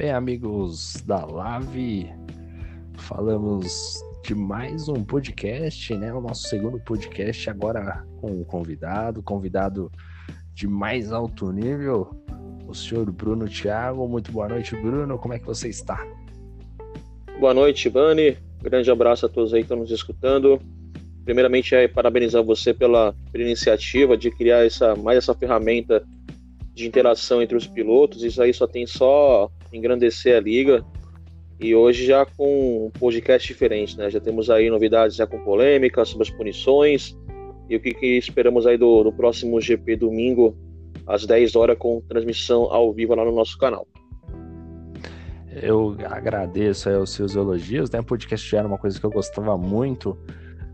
Bem, amigos da Live, falamos de mais um podcast, né? O nosso segundo podcast agora com um convidado, convidado de mais alto nível, o senhor Bruno Thiago. Muito boa noite, Bruno. Como é que você está? Boa noite, Bani. Grande abraço a todos aí que estão nos escutando. Primeiramente, é parabenizar você pela, pela iniciativa de criar essa, mais essa ferramenta de interação entre os pilotos. Isso aí só tem só engrandecer a liga. E hoje já com um podcast diferente, né? Já temos aí novidades já com polêmica sobre as punições e o que, que esperamos aí do, do, próximo GP domingo às 10 horas com transmissão ao vivo lá no nosso canal. Eu agradeço aí os seus elogios, né? O podcast era uma coisa que eu gostava muito,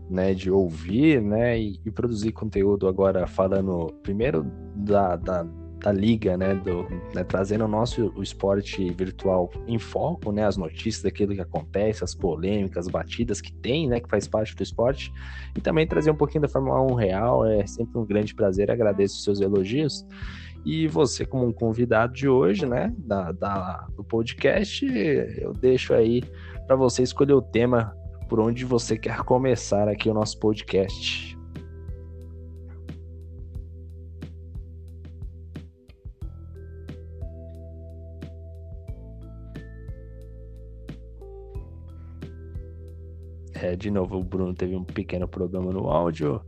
né, de ouvir, né, e, e produzir conteúdo agora falando primeiro da, da da liga, né, do, né, trazendo o nosso o esporte virtual em foco, né, as notícias daquilo que acontece, as polêmicas, as batidas que tem, né, que faz parte do esporte, e também trazer um pouquinho da Fórmula 1 real, é sempre um grande prazer, agradeço os seus elogios, e você como um convidado de hoje, né, da, da do podcast, eu deixo aí para você escolher o tema por onde você quer começar aqui o nosso podcast. É, de novo, o Bruno teve um pequeno problema no áudio.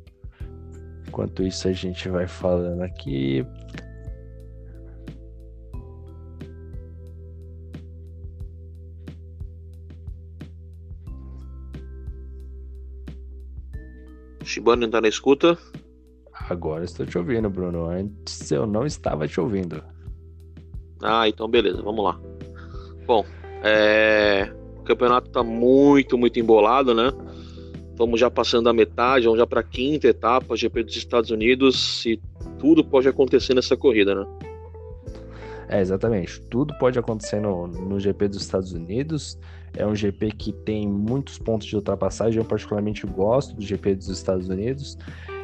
Enquanto isso, a gente vai falando aqui. Shibano tá na escuta? Agora estou te ouvindo, Bruno. Antes eu não estava te ouvindo. Ah, então beleza, vamos lá. Bom, é campeonato está muito, muito embolado, né? Vamos já passando a metade, vamos já para a quinta etapa, GP dos Estados Unidos, e tudo pode acontecer nessa corrida, né? É, exatamente. Tudo pode acontecer no, no GP dos Estados Unidos. É um GP que tem muitos pontos de ultrapassagem. Eu particularmente gosto do GP dos Estados Unidos.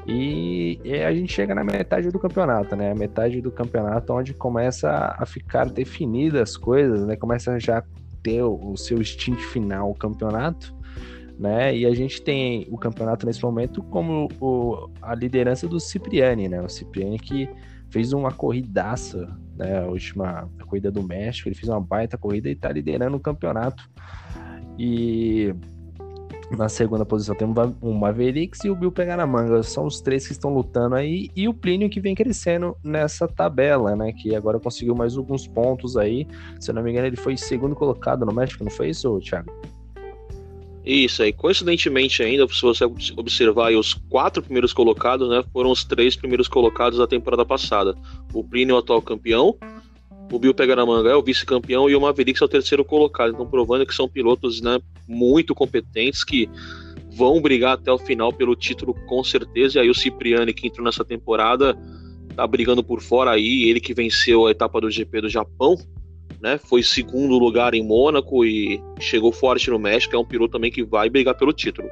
E, e, a gente chega na metade do campeonato, né? A metade do campeonato onde começa a ficar definidas as coisas, né? Começa já ter o seu stint final, o campeonato, né? E a gente tem o campeonato nesse momento como o, a liderança do Cipriani, né? O Cipriani que fez uma corridaça, né? A última a corrida do México, ele fez uma baita corrida e tá liderando o campeonato. E na segunda posição temos o Mavericks e o Bill pegar na manga. São os três que estão lutando aí. E o Plínio que vem crescendo nessa tabela, né? Que agora conseguiu mais alguns pontos aí. Se eu não me engano, ele foi segundo colocado no México, não foi isso, Thiago? Isso aí. Coincidentemente ainda, se você observar aí, os quatro primeiros colocados, né? Foram os três primeiros colocados da temporada passada. O Plínio, o atual campeão, o Bill pega na manga é o vice-campeão e o Mavericks é o terceiro colocado. Então, provando que são pilotos né, muito competentes que vão brigar até o final pelo título com certeza. E aí o Cipriani, que entrou nessa temporada, tá brigando por fora aí. Ele que venceu a etapa do GP do Japão, né? Foi segundo lugar em Mônaco e chegou forte no México. É um piloto também que vai brigar pelo título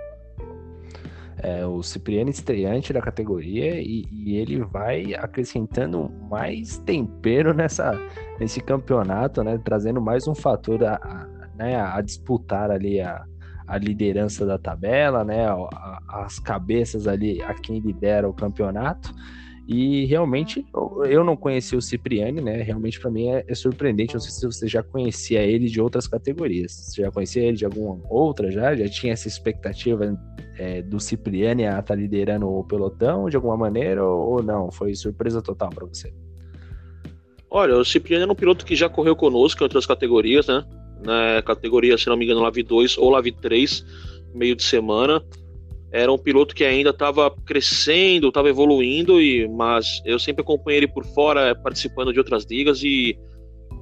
é, o Cipriano estreante da categoria e, e, ele vai acrescentando mais tempero nessa, nesse campeonato, né? Trazendo mais um fator a, a, né, a disputar ali a, a liderança da tabela, né? A, as cabeças ali a quem lidera o campeonato. E realmente eu não conhecia o Cipriani, né? Realmente para mim é, é, surpreendente. Não sei se você já conhecia ele de outras categorias. Você já conhecia ele de alguma outra já? Já tinha essa expectativa é, do Cipriani a estar tá liderando o pelotão de alguma maneira ou, ou não? Foi surpresa total para você? Olha, o Cipriani é um piloto que já correu conosco em outras categorias, né? Na categoria, se não me engano, Lave 2 ou Lave 3, meio de semana. Era um piloto que ainda estava crescendo, estava evoluindo, e, mas eu sempre acompanhei ele por fora, participando de outras ligas, e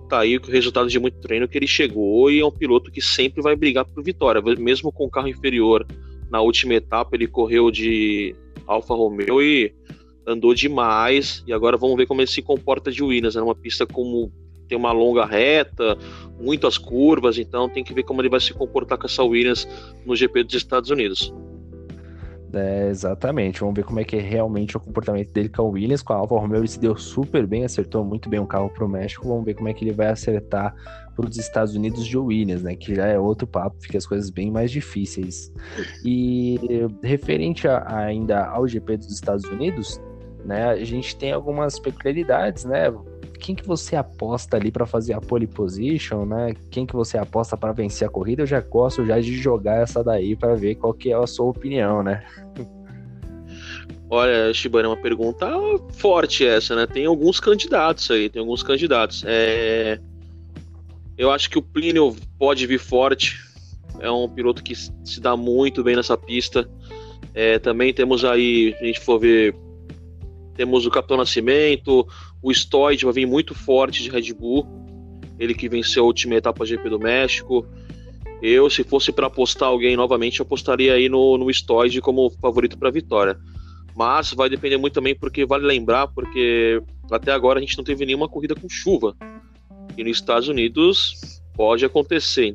tá aí o resultado de muito treino que ele chegou, e é um piloto que sempre vai brigar por vitória, mesmo com o carro inferior. Na última etapa ele correu de Alfa Romeo e andou demais, e agora vamos ver como ele se comporta de Williams, é uma pista como tem uma longa reta, muitas curvas, então tem que ver como ele vai se comportar com essa Williams no GP dos Estados Unidos. É, exatamente. Vamos ver como é que é realmente o comportamento dele com a Williams. Com a Alfa Romeo ele se deu super bem, acertou muito bem o carro para o México. Vamos ver como é que ele vai acertar para os Estados Unidos de Williams, né? Que já é outro papo, fica as coisas bem mais difíceis. E referente a, ainda ao GP dos Estados Unidos, né? A gente tem algumas peculiaridades, né? Quem que você aposta ali para fazer a pole position, né? Quem que você aposta para vencer a corrida? Eu já gosto já de jogar essa daí para ver qual que é a sua opinião, né? Olha, Shibana, é uma pergunta forte essa, né? Tem alguns candidatos aí, tem alguns candidatos. É... Eu acho que o Plínio pode vir forte. É um piloto que se dá muito bem nessa pista. É, também temos aí, a gente for ver temos o Capitão Nascimento, o Stoid vai vir muito forte de Red Bull, ele que venceu a última etapa GP do México. Eu, se fosse para apostar alguém novamente, apostaria aí no, no Stoid como favorito para a vitória. Mas vai depender muito também, porque vale lembrar, porque até agora a gente não teve nenhuma corrida com chuva. E nos Estados Unidos pode acontecer.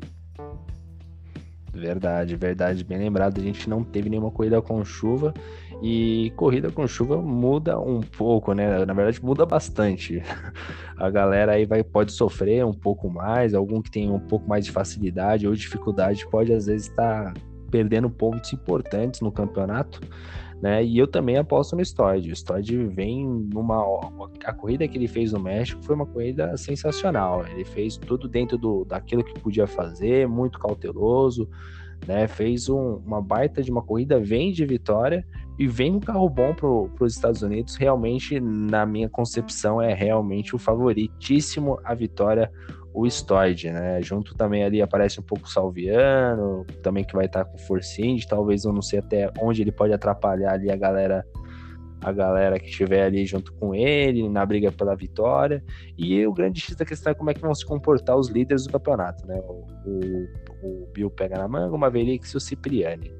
Verdade, verdade, bem lembrado. A gente não teve nenhuma corrida com chuva e corrida com chuva muda um pouco, né? Na verdade, muda bastante. A galera aí vai, pode sofrer um pouco mais, algum que tem um pouco mais de facilidade ou dificuldade pode às vezes estar tá perdendo pontos importantes no campeonato. Né? E eu também aposto no Stoid. O Stoid vem numa. A corrida que ele fez no México foi uma corrida sensacional. Ele fez tudo dentro do, daquilo que podia fazer, muito cauteloso, né? Fez um, uma baita de uma corrida, vem de vitória e vem um carro bom para os Estados Unidos. Realmente, na minha concepção, é realmente o favoritíssimo a vitória, o Stoid, né? Junto também ali aparece um pouco o Salviano, também que vai estar com Force Indy, talvez eu não sei até onde ele pode atrapalhar ali a galera a galera que estiver ali junto com ele na briga pela vitória. E o grande X da questão é como é que vão se comportar os líderes do campeonato, né? O, o, o Bill pega na manga, o Maverick e o Cipriani.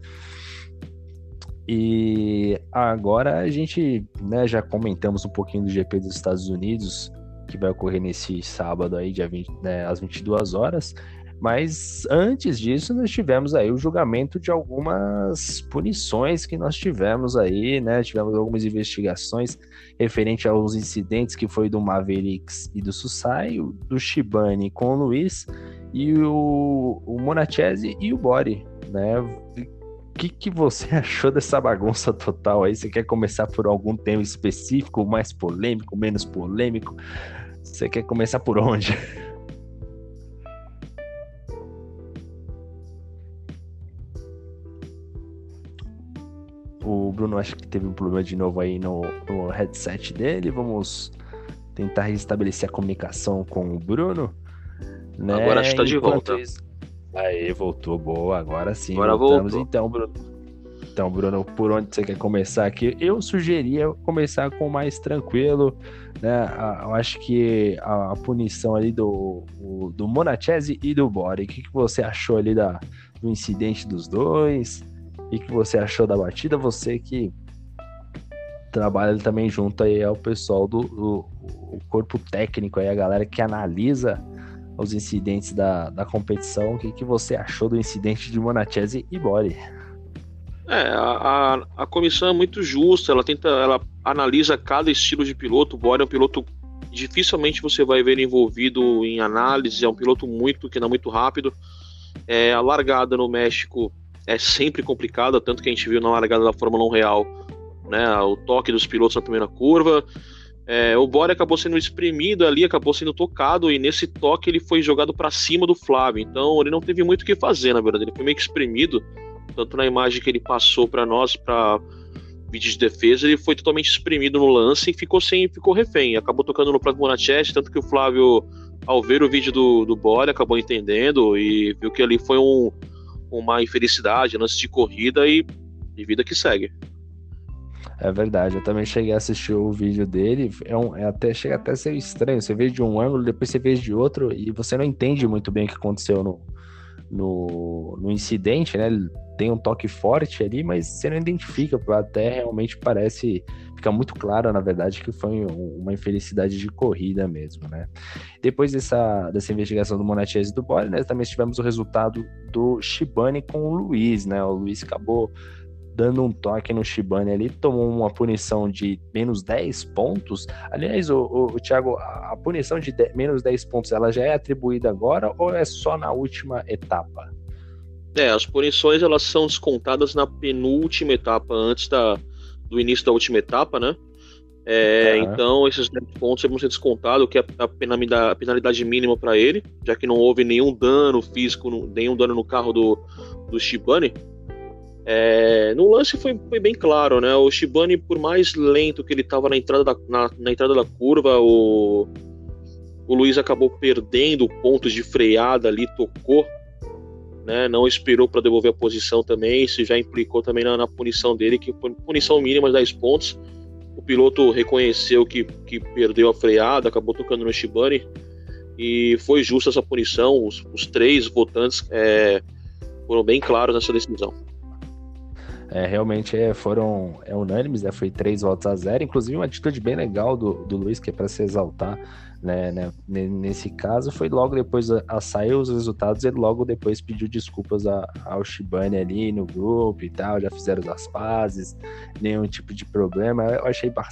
E agora a gente né, já comentamos um pouquinho do GP dos Estados Unidos, que vai ocorrer nesse sábado aí, dia 20, né, às 22 horas. Mas antes disso, nós tivemos aí o julgamento de algumas punições que nós tivemos aí, né? Tivemos algumas investigações referente aos incidentes que foi do Mavericks e do Susai, do Shibane com o Luiz e o, o Monachese e o Bori, né? O que, que você achou dessa bagunça total aí? Você quer começar por algum tema específico, mais polêmico, menos polêmico? Você quer começar por onde? O Bruno acho que teve um problema de novo aí no, no headset dele. Vamos tentar restabelecer a comunicação com o Bruno. Né? Agora acho que tá de volta. Isso... Aí, voltou, boa. Agora sim. Agora voltamos. Voltou. Então, Bruno. Então, Bruno, por onde você quer começar aqui? Eu sugeria começar com mais tranquilo, né? Eu acho que a, punição ali do, do Monachese e do Bori. O que, que você achou ali da, do incidente dos dois? E que você achou da batida, você que trabalha também junto aí ao pessoal do, do corpo técnico aí, a galera que analisa os incidentes da, da competição, o que, que você achou do incidente de Monachese e Bori? É, a, a, a, comissão é muito justa, ela tenta, ela analisa cada estilo de piloto, o Bori é um piloto dificilmente você vai ver envolvido em análise, é um piloto muito que anda muito rápido. É, a largada no México é sempre complicada, tanto que a gente viu na largada da Fórmula 1 real, né, o toque dos pilotos na primeira curva. É, o Bore acabou sendo espremido ali, acabou sendo tocado, e nesse toque ele foi jogado para cima do Flávio. Então ele não teve muito o que fazer, na verdade. Ele foi meio que espremido, tanto na imagem que ele passou para nós, para vídeo de defesa, ele foi totalmente espremido no lance e ficou sem, ficou refém. Acabou tocando no próprio Bonachete, tanto que o Flávio, ao ver o vídeo do, do Bore, acabou entendendo e viu que ali foi um, uma infelicidade lance de corrida e, e vida que segue. É verdade, eu também cheguei a assistir o vídeo dele, é, um, é até, chega até a ser estranho, você vê de um ângulo, depois você vê de outro, e você não entende muito bem o que aconteceu no, no, no incidente, né? Tem um toque forte ali, mas você não identifica, até realmente parece fica muito claro, na verdade, que foi uma infelicidade de corrida mesmo, né? Depois dessa, dessa investigação do Monachese e do Bore, né, também tivemos o resultado do Shibane com o Luiz, né? O Luiz acabou dando um toque no Shibane ali, tomou uma punição de menos 10 pontos. Aliás, o, o, o Thiago, a, a punição de, de menos 10 pontos, ela já é atribuída agora ou é só na última etapa? É, as punições elas são descontadas na penúltima etapa, antes da, do início da última etapa, né? É. Então, esses 10 pontos vão ser descontados, que é a penalidade, a penalidade mínima para ele, já que não houve nenhum dano físico, nenhum dano no carro do, do Shibane. É, no lance foi, foi, bem claro, né? O Shibane, por mais lento que ele estava na entrada da, na, na, entrada da curva, o, o Luiz acabou perdendo pontos de freada ali, tocou, né? Não esperou para devolver a posição também. Isso já implicou também na, na punição dele, que foi punição mínima de 10 pontos. O piloto reconheceu que, que perdeu a freada, acabou tocando no Shibane e foi justa essa punição. Os, os três votantes é, foram bem claros nessa decisão é, realmente é, foram é, unânimes, né? Foi três votos a zero. Inclusive, uma atitude bem legal do, do Luiz, que é para se exaltar, né, né, Nesse caso, foi logo depois a, a sair os resultados, ele logo depois pediu desculpas a, ao Shibane ali no grupo e tal, já fizeram as pazes, nenhum tipo de problema. Eu achei ba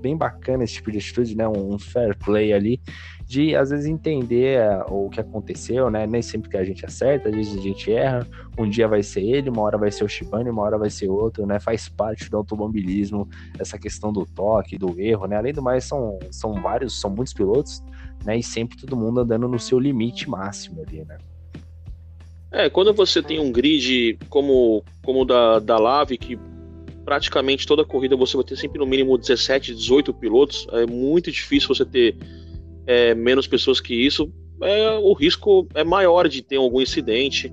bem bacana esse tipo de atitude, né? Um, um fair play ali de às vezes entender eh, o que aconteceu, né? Nem sempre que a gente acerta, às vezes a gente erra. Um dia vai ser ele, uma hora vai ser o Shibane, uma hora vai ser outro, né? Faz parte do automobilismo essa questão do toque, do erro, né? Além do mais, são, são vários, são muitos pilotos, né? E sempre todo mundo andando no seu limite máximo ali, né? É, quando você tem um grid como como da, da Lave, que praticamente toda corrida você vai ter sempre no mínimo 17, 18 pilotos, é muito difícil você ter é, menos pessoas que isso, é, o risco é maior de ter algum incidente.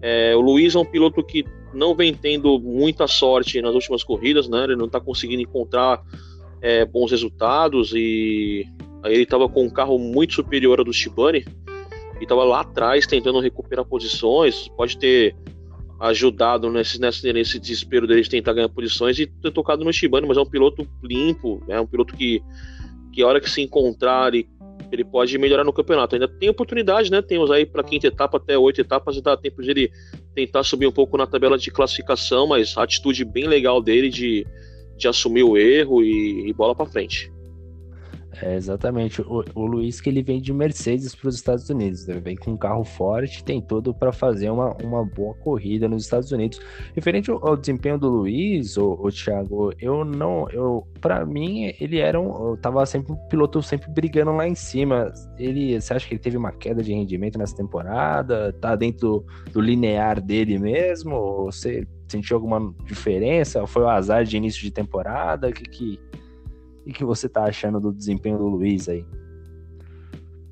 É, o Luiz é um piloto que não vem tendo muita sorte nas últimas corridas, né? Ele não está conseguindo encontrar é, bons resultados e aí ele estava com um carro muito superior ao do Shibane e estava lá atrás tentando recuperar posições. Pode ter ajudado nesse, nesse, nesse desespero dele de tentar ganhar posições e ter tocado no Shibane, mas é um piloto limpo, é um piloto que, que a hora que se encontrar e ele pode melhorar no campeonato. Ainda tem oportunidade, né? Temos aí para quinta etapa até oito etapas, dá tempo de ele tentar subir um pouco na tabela de classificação, mas a atitude bem legal dele de, de assumir o erro e, e bola para frente. É, exatamente. O, o Luiz que ele vem de Mercedes para os Estados Unidos, ele vem com um carro forte, tem tudo para fazer uma, uma boa corrida nos Estados Unidos. Referente ao, ao desempenho do Luiz, o, o Thiago, eu não, eu para mim ele era um, eu tava sempre um piloto sempre brigando lá em cima. Ele, você acha que ele teve uma queda de rendimento nessa temporada? Tá dentro do, do linear dele mesmo? Ou você sentiu alguma diferença? Foi o azar de início de temporada? Que que e que você tá achando do desempenho do Luiz aí?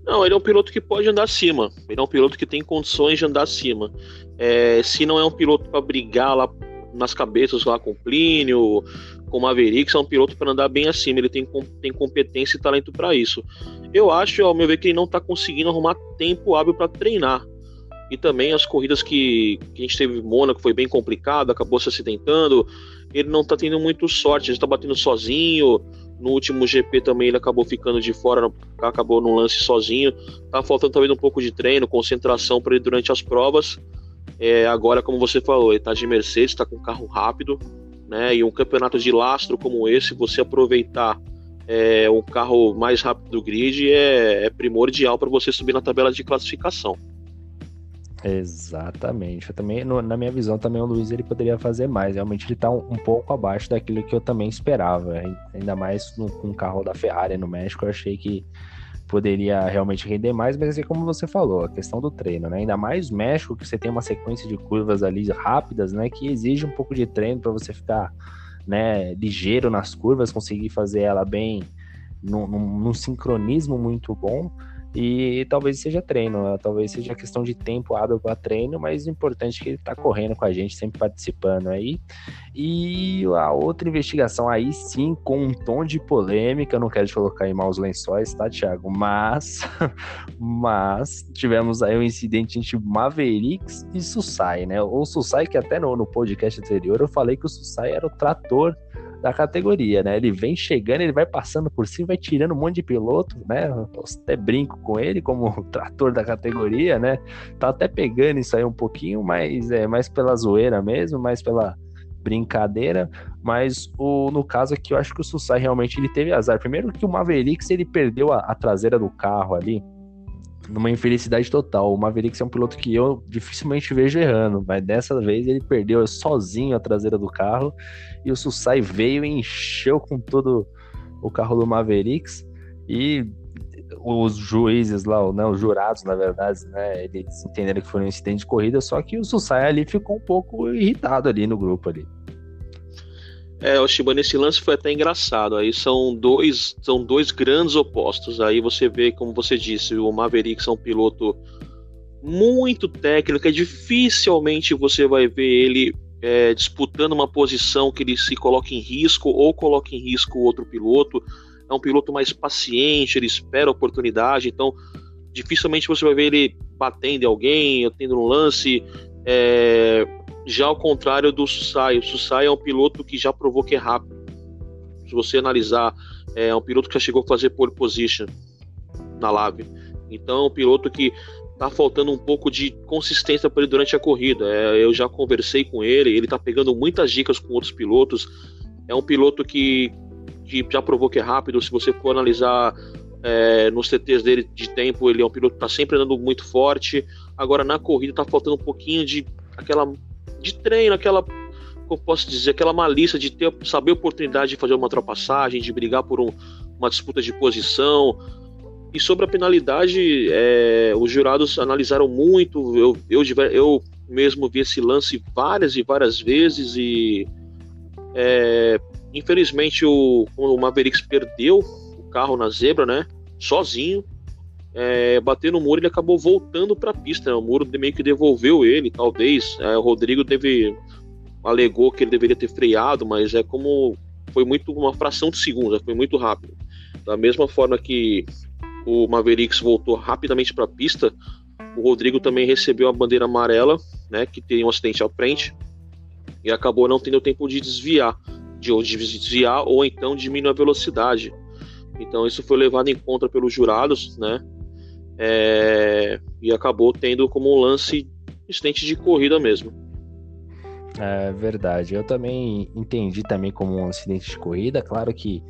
Não, ele é um piloto que pode andar acima. Ele é um piloto que tem condições de andar acima. É, se não é um piloto para brigar lá nas cabeças lá com Plínio, com Maverick, é um piloto para andar bem acima. Ele tem, tem competência e talento para isso. Eu acho, ao meu ver, que ele não está conseguindo arrumar tempo hábil para treinar. E também as corridas que, que a gente teve em Mônaco foi bem complicado, acabou se acidentando. Ele não está tendo muito sorte, ele está batendo sozinho no último GP também ele acabou ficando de fora, acabou no lance sozinho. Tá faltando talvez um pouco de treino, concentração para ele durante as provas. É, agora, como você falou, ele tá de Mercedes, está com carro rápido, né? E um campeonato de lastro como esse, você aproveitar é, o carro mais rápido do grid é, é primordial para você subir na tabela de classificação. Exatamente. Eu também, no, na minha visão, também o Luiz ele poderia fazer mais. Realmente ele está um, um, pouco abaixo daquilo que eu também esperava. Ainda mais no, com o carro da Ferrari no México, eu achei que poderia realmente render mais, mas é como você falou, a questão do treino, né? Ainda mais México, que você tem uma sequência de curvas ali rápidas, né? Que exige um pouco de treino para você ficar né, ligeiro nas curvas, conseguir fazer ela bem num, num, num sincronismo muito bom. E talvez seja treino, né? talvez seja questão de tempo hábil para treino, mas o importante é que ele está correndo com a gente, sempre participando aí. E a outra investigação aí sim, com um tom de polêmica, não quero te colocar em maus lençóis, tá, Thiago? Mas, mas tivemos aí um incidente entre Mavericks e Susai, né? O Susai, que até no, no podcast anterior eu falei que o Susai era o trator da categoria, né? Ele vem chegando, ele vai passando por cima, vai tirando um monte de piloto, né? Eu até brinco com ele como trator da categoria, né? Tá até pegando isso aí um pouquinho, mas é mais pela zoeira mesmo, mais pela brincadeira, mas o, no caso aqui eu acho que o Sussai realmente ele teve azar. Primeiro que o Mavericks ele perdeu a, a traseira do carro ali, numa infelicidade total. O Mavericks é um piloto que eu dificilmente vejo errando, mas dessa vez ele perdeu sozinho a traseira do carro e o Sussai veio e encheu com todo o carro do Mavericks e os juízes lá, né, os jurados, na verdade, né, eles entenderam que foi um incidente de corrida, só que o Sussai ali ficou um pouco irritado ali no grupo ali. É, o Shiba nesse lance foi até engraçado. Aí são dois, são dois grandes opostos. Aí você vê, como você disse, o Maverick é um piloto muito técnico. É dificilmente você vai ver ele é, disputando uma posição que ele se coloque em risco ou coloque em risco outro piloto é um piloto mais paciente, ele espera a oportunidade, então dificilmente você vai ver ele batendo em alguém, tendo um lance. É... Já ao contrário do Susai, o Susai é um piloto que já provou que é rápido. Se você analisar, é um piloto que já chegou a fazer pole position na Lave. Então é um piloto que tá faltando um pouco de consistência para ele durante a corrida. É, eu já conversei com ele, ele tá pegando muitas dicas com outros pilotos. É um piloto que que já provou que é rápido. Se você for analisar é, nos CTs dele de tempo, ele é um piloto que está sempre andando muito forte. Agora na corrida está faltando um pouquinho de aquela de treino, aquela como posso dizer, aquela malícia de ter saber a oportunidade de fazer uma ultrapassagem, de brigar por um, uma disputa de posição. E sobre a penalidade, é, os jurados analisaram muito. Eu, eu, eu mesmo vi esse lance várias e várias vezes e é, Infelizmente o, o Mavericks perdeu o carro na zebra, né? Sozinho. É, bater no muro, ele acabou voltando para a pista. Né? O muro meio que devolveu ele, talvez. É, o Rodrigo teve alegou que ele deveria ter freado, mas é como foi muito uma fração de segundo, foi muito rápido. Da mesma forma que o Mavericks voltou rapidamente para a pista, o Rodrigo também recebeu a bandeira amarela, né, que tem um acidente à frente e acabou não tendo tempo de desviar de desviar ou então diminuir a velocidade. Então isso foi levado em conta pelos jurados, né? É, e acabou tendo como um lance incidente de corrida mesmo. É verdade. Eu também entendi também como um acidente de corrida. Claro que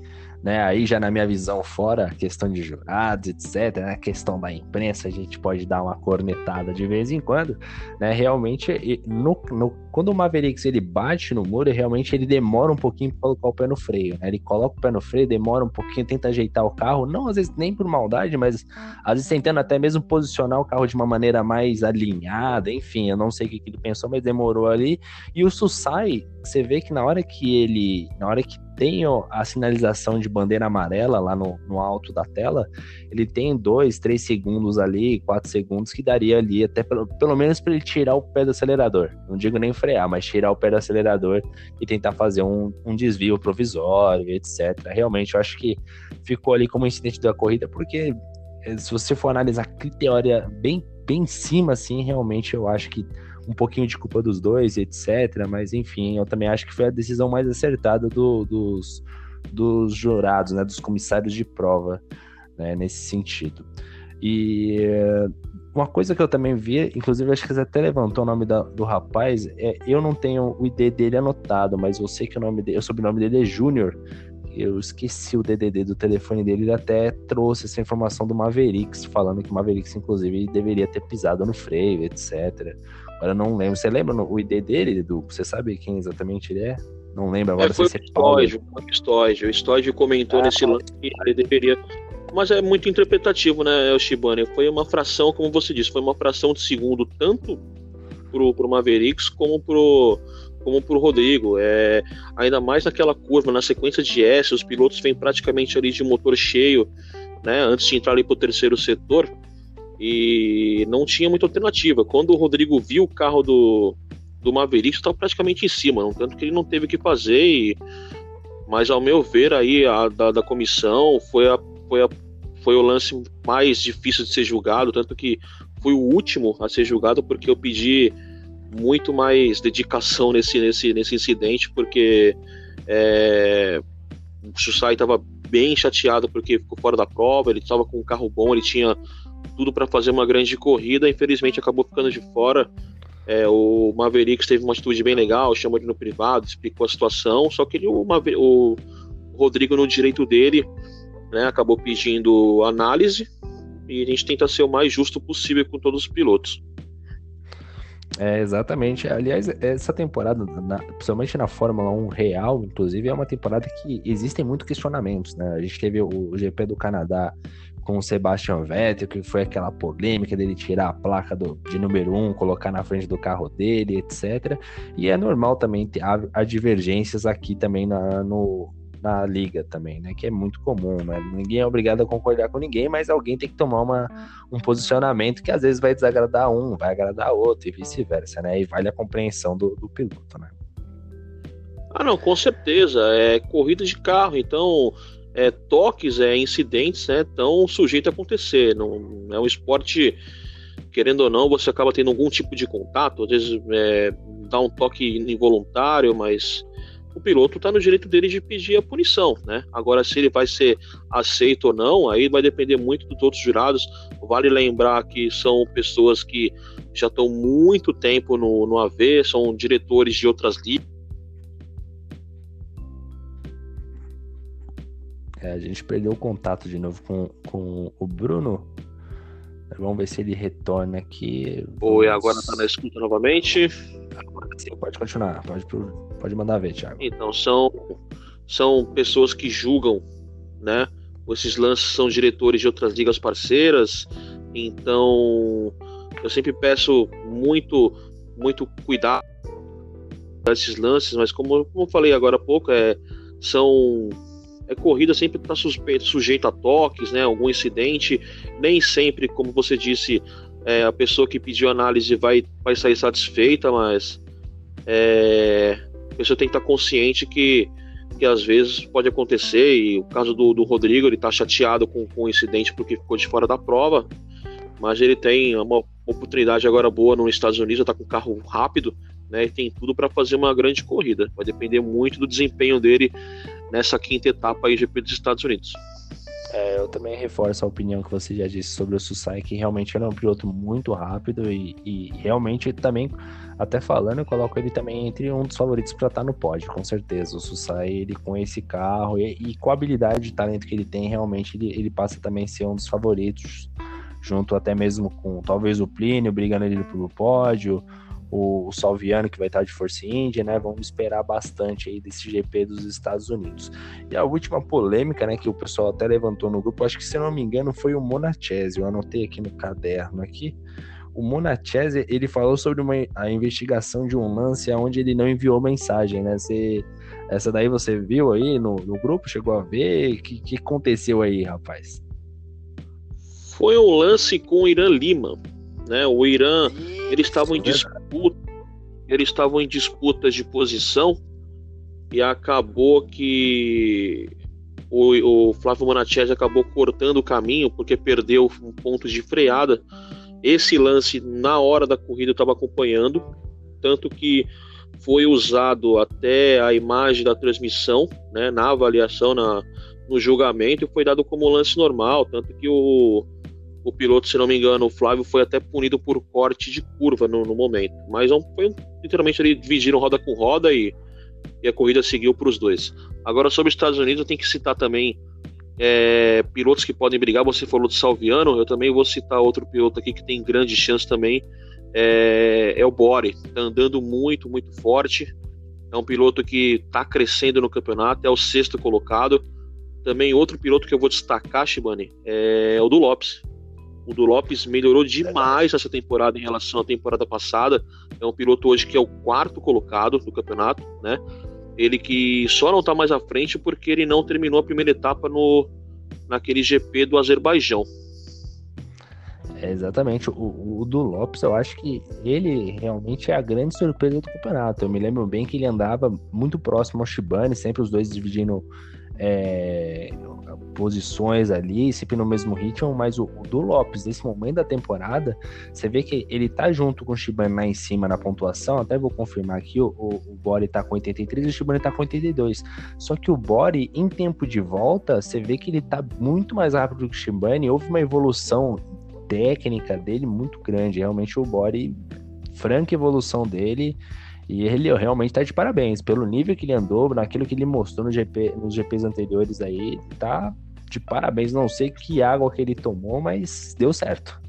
né? Aí já na minha visão fora, questão de jurados, etc, né? questão da imprensa, a gente pode dar uma cornetada de vez em quando, né? Realmente, no, no, quando o Mavericks ele bate no muro, realmente ele demora um pouquinho para colocar o pé no freio, né? Ele coloca o pé no freio, demora um pouquinho, tenta ajeitar o carro, não às vezes nem por maldade, mas às vezes tentando até mesmo posicionar o carro de uma maneira mais alinhada, enfim, eu não sei o que, que ele pensou, mas demorou ali. E o Susai, você vê que na hora que ele, na hora que tem a sinalização de bandeira amarela lá no, no alto da tela, ele tem dois, três segundos ali, quatro segundos que daria ali, até pelo, pelo menos para ele tirar o pé do acelerador. Não digo nem frear, mas tirar o pé do acelerador e tentar fazer um, um desvio provisório, etc. Realmente, eu acho que ficou ali como incidente da corrida, porque eh, se você for analisar a teoria bem, bem em cima, assim, realmente eu acho que um pouquinho de culpa dos dois, etc. Mas enfim, eu também acho que foi a decisão mais acertada do, dos, dos jurados, né, dos comissários de prova, né, nesse sentido. E uma coisa que eu também vi, inclusive acho que você até levantou o nome da, do rapaz, é, eu não tenho o ID dele anotado, mas eu sei que o nome dele, o sobrenome dele é Júnior. Eu esqueci o DDD do telefone dele, ele até trouxe essa informação do Mavericks, falando que o Mavericks, inclusive, deveria ter pisado no freio, etc. Agora eu não lembro. Você lembra o ID dele, Edu? Você sabe quem exatamente ele é? Não lembro agora. É, foi se o Stoige, o. O comentou ah, nesse lance que ele deveria. Mas é muito interpretativo, né, o Shibane? Foi uma fração, como você disse, foi uma fração de segundo, tanto pro, pro Mavericks como pro, como pro Rodrigo. É, ainda mais naquela curva, na sequência de S, os pilotos vêm praticamente ali de motor cheio, né? Antes de entrar ali pro terceiro setor e não tinha muita alternativa. Quando o Rodrigo viu o carro do, do Maverick, estava praticamente em cima, não, tanto que ele não teve o que fazer. E, mas ao meu ver, aí a, da, da comissão foi, a, foi, a, foi o lance mais difícil de ser julgado, tanto que fui o último a ser julgado porque eu pedi muito mais dedicação nesse, nesse, nesse incidente, porque é, o Chussai estava bem chateado porque ficou fora da prova, ele estava com um carro bom, ele tinha tudo para fazer uma grande corrida, infelizmente acabou ficando de fora. É, o Mavericks teve uma atitude bem legal, chamou ele no privado, explicou a situação, só que ele, o, Maver o Rodrigo, no direito dele, né, acabou pedindo análise e a gente tenta ser o mais justo possível com todos os pilotos. É, exatamente. Aliás, essa temporada, na, principalmente na Fórmula 1 real, inclusive, é uma temporada que existem muitos questionamentos, né? A gente teve o GP do Canadá com o Sebastian Vettel, que foi aquela polêmica dele tirar a placa do, de número 1, um, colocar na frente do carro dele, etc. E é normal também ter há, divergências aqui também na, no, na liga também, né? Que é muito comum, né? Ninguém é obrigado a concordar com ninguém, mas alguém tem que tomar uma, um posicionamento que às vezes vai desagradar um, vai agradar outro e vice-versa, né? E vale a compreensão do, do piloto, né? Ah, não, com certeza. É corrida de carro, então é, toques, é, incidentes, né, estão sujeitos a acontecer. Não é um esporte, querendo ou não, você acaba tendo algum tipo de contato, às vezes é, dá um toque involuntário, mas o piloto está no direito dele de pedir a punição, né? Agora, se ele vai ser aceito ou não, aí vai depender muito dos outros jurados. Vale lembrar que são pessoas que já estão muito tempo no, no AV, são diretores de outras ligas É, a gente perdeu o contato de novo com, com o Bruno. Vamos ver se ele retorna aqui. Oi, agora tá na escuta novamente. Sim, pode continuar. Pode, pode mandar ver, Thiago. Então, são, são pessoas que julgam, né? Esses lances são diretores de outras ligas parceiras. Então, eu sempre peço muito, muito cuidado desses lances, mas como, como eu falei agora há pouco, é, são é, corrida sempre está sujeita a toques, né, algum incidente. Nem sempre, como você disse, é, a pessoa que pediu análise vai, vai sair satisfeita, mas é, a pessoa tem que estar tá consciente que, que às vezes pode acontecer. E o caso do, do Rodrigo, ele está chateado com, com o incidente porque ficou de fora da prova, mas ele tem uma oportunidade agora boa nos Estados Unidos, está com um carro rápido. Né, e tem tudo para fazer uma grande corrida. Vai depender muito do desempenho dele nessa quinta etapa aí GP dos Estados Unidos. É, eu também reforço a opinião que você já disse sobre o Susai, que realmente ele é um piloto muito rápido e, e realmente também, até falando, eu coloco ele também entre um dos favoritos para estar tá no pódio, com certeza. O Susai, ele com esse carro e, e, com a habilidade de talento que ele tem, realmente ele, ele passa também a ser um dos favoritos, junto até mesmo com talvez o Plínio brigando ele pelo pódio, o Salviano, que vai estar de Force India, né? Vamos esperar bastante aí desse GP dos Estados Unidos. E a última polêmica, né, que o pessoal até levantou no grupo, acho que se não me engano foi o Monachese, eu anotei aqui no caderno aqui. O Monachese, ele falou sobre uma, a investigação de um lance onde ele não enviou mensagem, né? Você, essa daí você viu aí no, no grupo? Chegou a ver? O que, que aconteceu aí, rapaz? Foi um lance com o Irã Lima, né? O Irã, eles estavam em disputa, eles estavam em disputas de posição e acabou que o, o Flávio Monachese acabou cortando o caminho porque perdeu um ponto de freada. Esse lance na hora da corrida eu estava acompanhando, tanto que foi usado até a imagem da transmissão, né, na avaliação, na, no julgamento, e foi dado como lance normal, tanto que o, o piloto, se não me engano, o Flávio foi até punido por corte de curva no, no momento. Mas é foi literalmente ali dividiram roda com roda e, e a corrida seguiu para os dois. Agora, sobre os Estados Unidos, eu tenho que citar também é, pilotos que podem brigar. Você falou de Salviano, eu também vou citar outro piloto aqui que tem grande chance também. É, é o Bore, está andando muito, muito forte. É um piloto que está crescendo no campeonato, é o sexto colocado. Também outro piloto que eu vou destacar, Shibane, é o do Lopes. O do Lopes melhorou demais essa temporada em relação à temporada passada. É um piloto hoje que é o quarto colocado do campeonato, né? Ele que só não está mais à frente porque ele não terminou a primeira etapa no naquele GP do Azerbaijão. É, exatamente. O, o, do Lopes, eu acho que ele realmente é a grande surpresa do campeonato. Eu me lembro bem que ele andava muito próximo ao Shibane, sempre os dois dividindo é, posições ali, sempre no mesmo ritmo, mas o, o, do Lopes, nesse momento da temporada, você vê que ele tá junto com o Shibane lá em cima na pontuação, até vou confirmar aqui, o, o, o Bori tá com 83 e o Shibane tá com 82. Só que o Bori, em tempo de volta, você vê que ele tá muito mais rápido que o Shibane, houve uma evolução técnica dele muito grande, realmente o Bori franca evolução dele. E ele realmente tá de parabéns. Pelo nível que ele andou, naquilo que ele mostrou no GP, nos GPs anteriores aí, tá de parabéns. Não sei que água que ele tomou, mas deu certo.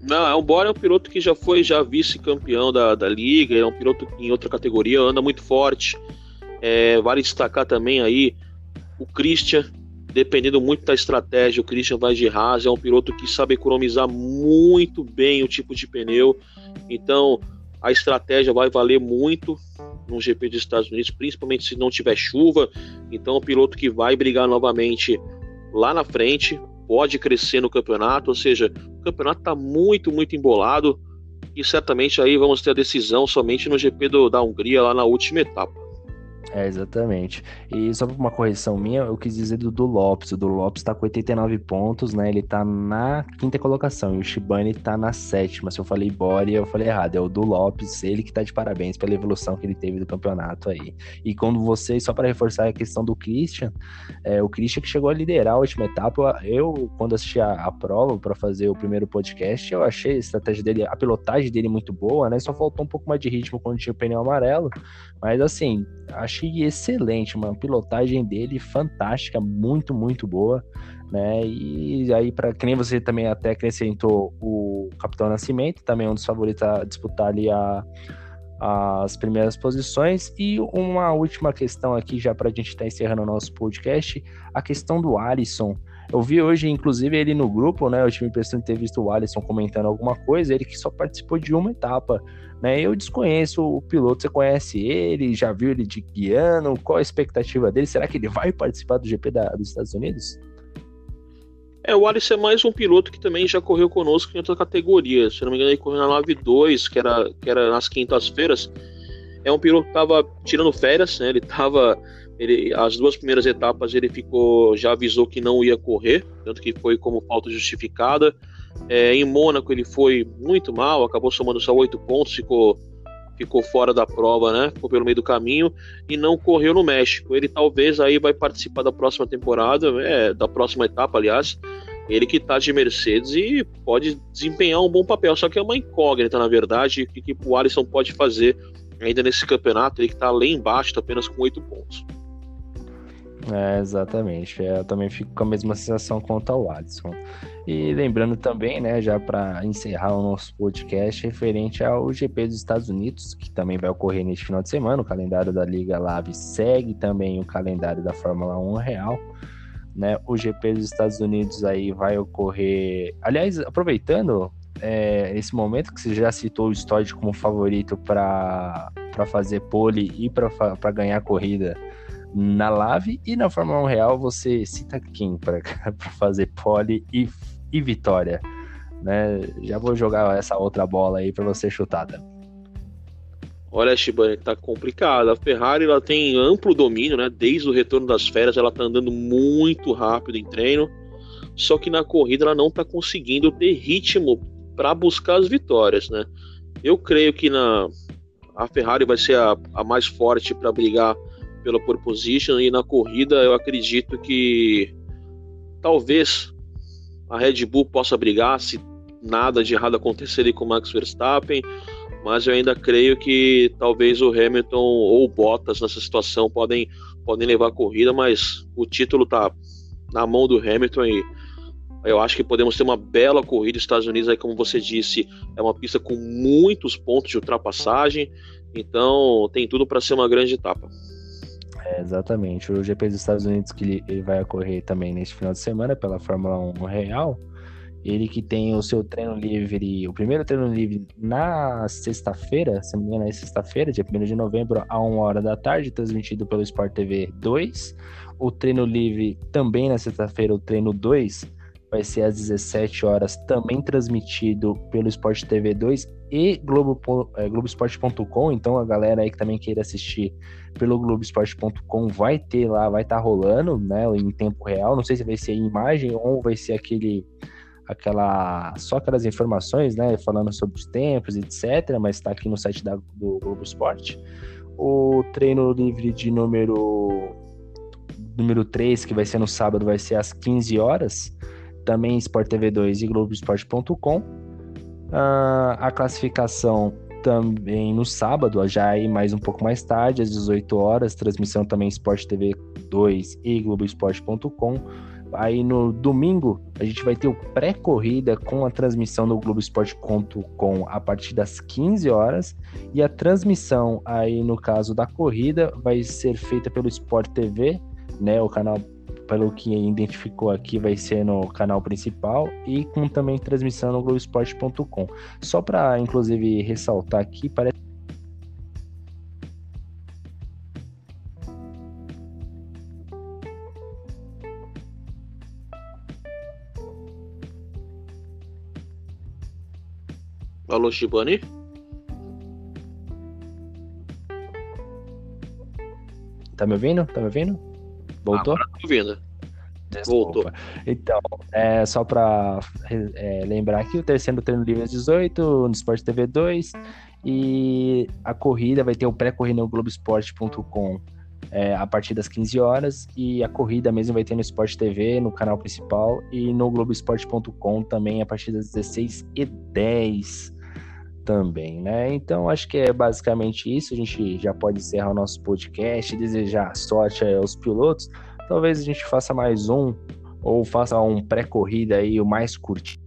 Não, é um Bora é um piloto que já foi já vice-campeão da, da liga, é um piloto em outra categoria, anda muito forte. É, vale destacar também aí o Christian, dependendo muito da estratégia, o Christian vai de Haas, é um piloto que sabe economizar muito bem o tipo de pneu. Então, a estratégia vai valer muito no GP dos Estados Unidos, principalmente se não tiver chuva. Então, o piloto que vai brigar novamente lá na frente pode crescer no campeonato, ou seja, o campeonato está muito, muito embolado e certamente aí vamos ter a decisão somente no GP do, da Hungria lá na última etapa. É, exatamente. E só uma correção minha, eu quis dizer do, do Lopes. O do Lopes tá com 89 pontos, né? Ele tá na quinta colocação e o Shibane tá na sétima. Se eu falei Bore, eu falei errado. É o do Lopes, ele que tá de parabéns pela evolução que ele teve do campeonato aí. E quando vocês, só para reforçar a questão do Christian, é, o Christian que chegou a liderar a última etapa, eu, quando assisti a, a prova para fazer o primeiro podcast, eu achei a estratégia dele, a pilotagem dele muito boa, né? Só faltou um pouco mais de ritmo quando tinha o pneu amarelo. Mas assim, achei excelente, uma pilotagem dele fantástica, muito, muito boa, né? E aí, para que nem você também até acrescentou o Capitão Nascimento, também é um dos favoritos a disputar ali a, as primeiras posições. E uma última questão aqui, já para a gente estar tá encerrando o nosso podcast, a questão do Alisson. Eu vi hoje, inclusive, ele no grupo, né? Eu tive a impressão de ter visto o Alisson comentando alguma coisa, ele que só participou de uma etapa. Né? Eu desconheço o piloto, você conhece ele, já viu ele de guiando, qual a expectativa dele? Será que ele vai participar do GP da, dos Estados Unidos? É, o Alisson é mais um piloto que também já correu conosco em outra categoria. Se não me engano, ele correu na 92, que era, que era nas quintas-feiras. É um piloto que estava tirando férias, né? Ele estava. Ele, as duas primeiras etapas ele ficou. já avisou que não ia correr, tanto que foi como falta justificada. É, em Mônaco ele foi muito mal, acabou somando só oito pontos, ficou, ficou fora da prova, né? Ficou pelo meio do caminho e não correu no México. Ele talvez aí vai participar da próxima temporada, é, da próxima etapa, aliás. Ele que está de Mercedes e pode desempenhar um bom papel, só que é uma incógnita, na verdade, o que, que o Alisson pode fazer ainda nesse campeonato, ele que está lá embaixo, tá apenas com oito pontos. É, exatamente. É, eu também fico com a mesma sensação quanto ao Alisson. E lembrando também, né, já para encerrar o nosso podcast, referente ao GP dos Estados Unidos, que também vai ocorrer neste final de semana, o calendário da Liga Lave segue também o calendário da Fórmula 1 real. Né, o GP dos Estados Unidos aí vai ocorrer. Aliás, aproveitando é, esse momento que você já citou o Stodd como favorito para fazer pole e para ganhar a corrida na Lave e na Fórmula 1 Real você cita quem para fazer pole e, e vitória? Né? Já vou jogar essa outra bola aí para você chutada. Olha, Shibane, tá complicado. A Ferrari ela tem amplo domínio, né? Desde o retorno das férias, ela tá andando muito rápido em treino. Só que na corrida ela não tá conseguindo ter ritmo para buscar as vitórias, né? Eu creio que na a Ferrari vai ser a, a mais forte para brigar pela pole position e na corrida eu acredito que talvez a Red Bull possa brigar se nada de errado acontecer com o Max Verstappen, mas eu ainda creio que talvez o Hamilton ou o Bottas nessa situação podem, podem levar a corrida, mas o título tá na mão do Hamilton e eu acho que podemos ter uma bela corrida. Estados Unidos, aí, como você disse, é uma pista com muitos pontos de ultrapassagem, então tem tudo para ser uma grande etapa. É, exatamente. O GP dos Estados Unidos que ele vai ocorrer também neste final de semana pela Fórmula 1 Real. Ele que tem o seu treino livre, o primeiro treino livre na sexta-feira, se não me engano é sexta-feira, dia 1 de novembro, a 1 hora da tarde, transmitido pelo Sport TV 2. O treino livre também na sexta-feira, o treino 2, vai ser às 17 horas, também transmitido pelo Sport TV 2 e Globo, é. Então a galera aí que também queira assistir pelo Globoesporte.com vai ter lá, vai estar tá rolando, né, em tempo real. Não sei se vai ser imagem ou vai ser aquele aquela só aquelas informações, né, falando sobre os tempos, etc, mas está aqui no site da, do Globo Esporte. O treino livre de número número 3, que vai ser no sábado, vai ser às 15 horas, também Sport TV 2 e Globoesporte.com Uh, a classificação também no sábado, já aí mais um pouco mais tarde, às 18 horas, transmissão também Sport TV 2 e Globoesporte.com. Aí no domingo a gente vai ter o pré-corrida com a transmissão no Globoesporte.com a partir das 15 horas e a transmissão aí no caso da corrida vai ser feita pelo Sport TV, né, o canal pelo que identificou aqui, vai ser no canal principal e com também transmissão no Globoesporte.com. Só para, inclusive, ressaltar aqui, parece Alô, Shibani? Tá me ouvindo? Tá me ouvindo? Voltou? Agora tô ouvindo. Voltou. Então, é, só para é, lembrar aqui, o terceiro treino livre às 18, no Sport TV 2, e a corrida vai ter o pré-corrida no Globoesporte.com é, a partir das 15 horas, e a corrida mesmo vai ter no Sport TV, no canal principal, e no Globoesporte.com também a partir das 16 e 10 também, né? Então acho que é basicamente isso. A gente já pode encerrar o nosso podcast, desejar sorte aos pilotos. Talvez a gente faça mais um ou faça um pré-corrida aí o mais curtinho.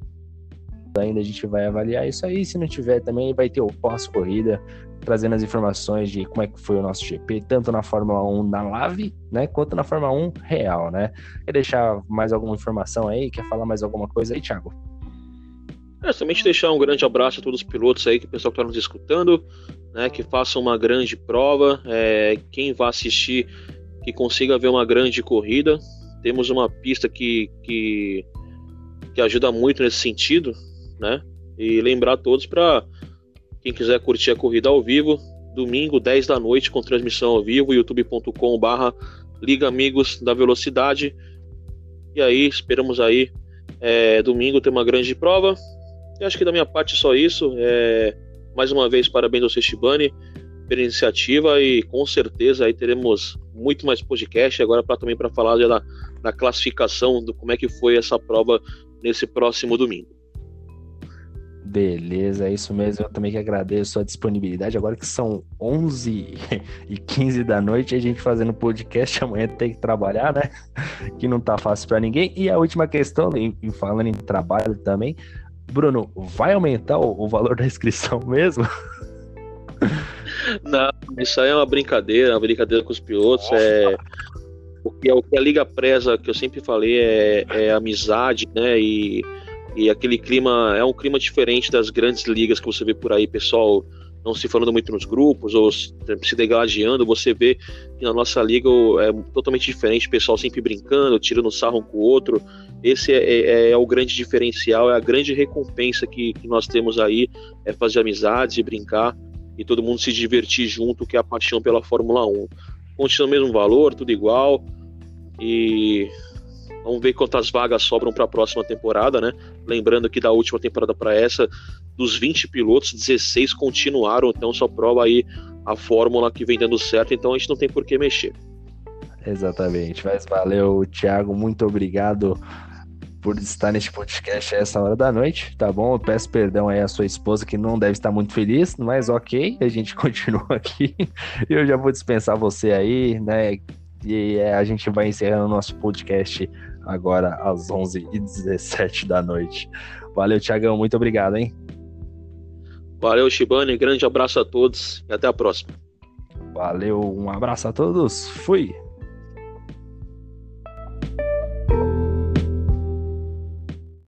Ainda a gente vai avaliar isso aí. Se não tiver também vai ter o pós-corrida trazendo as informações de como é que foi o nosso GP, tanto na Fórmula 1 na live, né, quanto na Fórmula 1 real, né? Quer deixar mais alguma informação aí? Quer falar mais alguma coisa aí, Thiago? É, somente deixar um grande abraço a todos os pilotos aí, que o pessoal que está nos escutando, né, que façam uma grande prova. É, quem vai assistir, que consiga ver uma grande corrida. Temos uma pista que, que, que ajuda muito nesse sentido, né? E lembrar a todos para quem quiser curtir a corrida ao vivo, domingo, 10 da noite, com transmissão ao vivo, youtube.com/barra Liga Amigos da Velocidade. E aí, esperamos aí é, domingo ter uma grande prova. Eu acho que da minha parte só isso. É, mais uma vez, parabéns ao Sextibani pela iniciativa e com certeza aí teremos muito mais podcast agora para também para falar da, da classificação do como é que foi essa prova nesse próximo domingo. Beleza, é isso mesmo. Eu também que agradeço a disponibilidade. Agora que são 11 e 15 da noite, a gente fazendo podcast, amanhã tem que trabalhar, né? Que não tá fácil para ninguém. E a última questão, em, falando em trabalho também, Bruno, vai aumentar o, o valor da inscrição mesmo? Não, isso aí é uma brincadeira, uma brincadeira com os pilotos. É, porque é o que a Liga preza, que eu sempre falei, é, é amizade, né? E, e aquele clima é um clima diferente das grandes ligas que você vê por aí, pessoal não se falando muito nos grupos ou se degladiando, você vê que na nossa liga é totalmente diferente, o pessoal sempre brincando, tirando sarro um com o outro. Esse é, é, é o grande diferencial, é a grande recompensa que, que, nós temos aí, é fazer amizades e brincar e todo mundo se divertir junto, que é a paixão pela Fórmula 1. Continua o mesmo valor, tudo igual. E Vamos ver quantas vagas sobram para a próxima temporada, né? Lembrando que da última temporada para essa, dos 20 pilotos, 16 continuaram, então só prova aí a fórmula que vem dando certo, então a gente não tem por que mexer. Exatamente, mas valeu, Thiago, muito obrigado por estar neste podcast a essa hora da noite, tá bom? Eu peço perdão aí à sua esposa que não deve estar muito feliz, mas ok, a gente continua aqui. Eu já vou dispensar você aí, né? E é, a gente vai encerrando o nosso podcast agora às 11h17 da noite. Valeu, Tiagão, muito obrigado, hein? Valeu, Shibane, grande abraço a todos e até a próxima. Valeu, um abraço a todos, fui!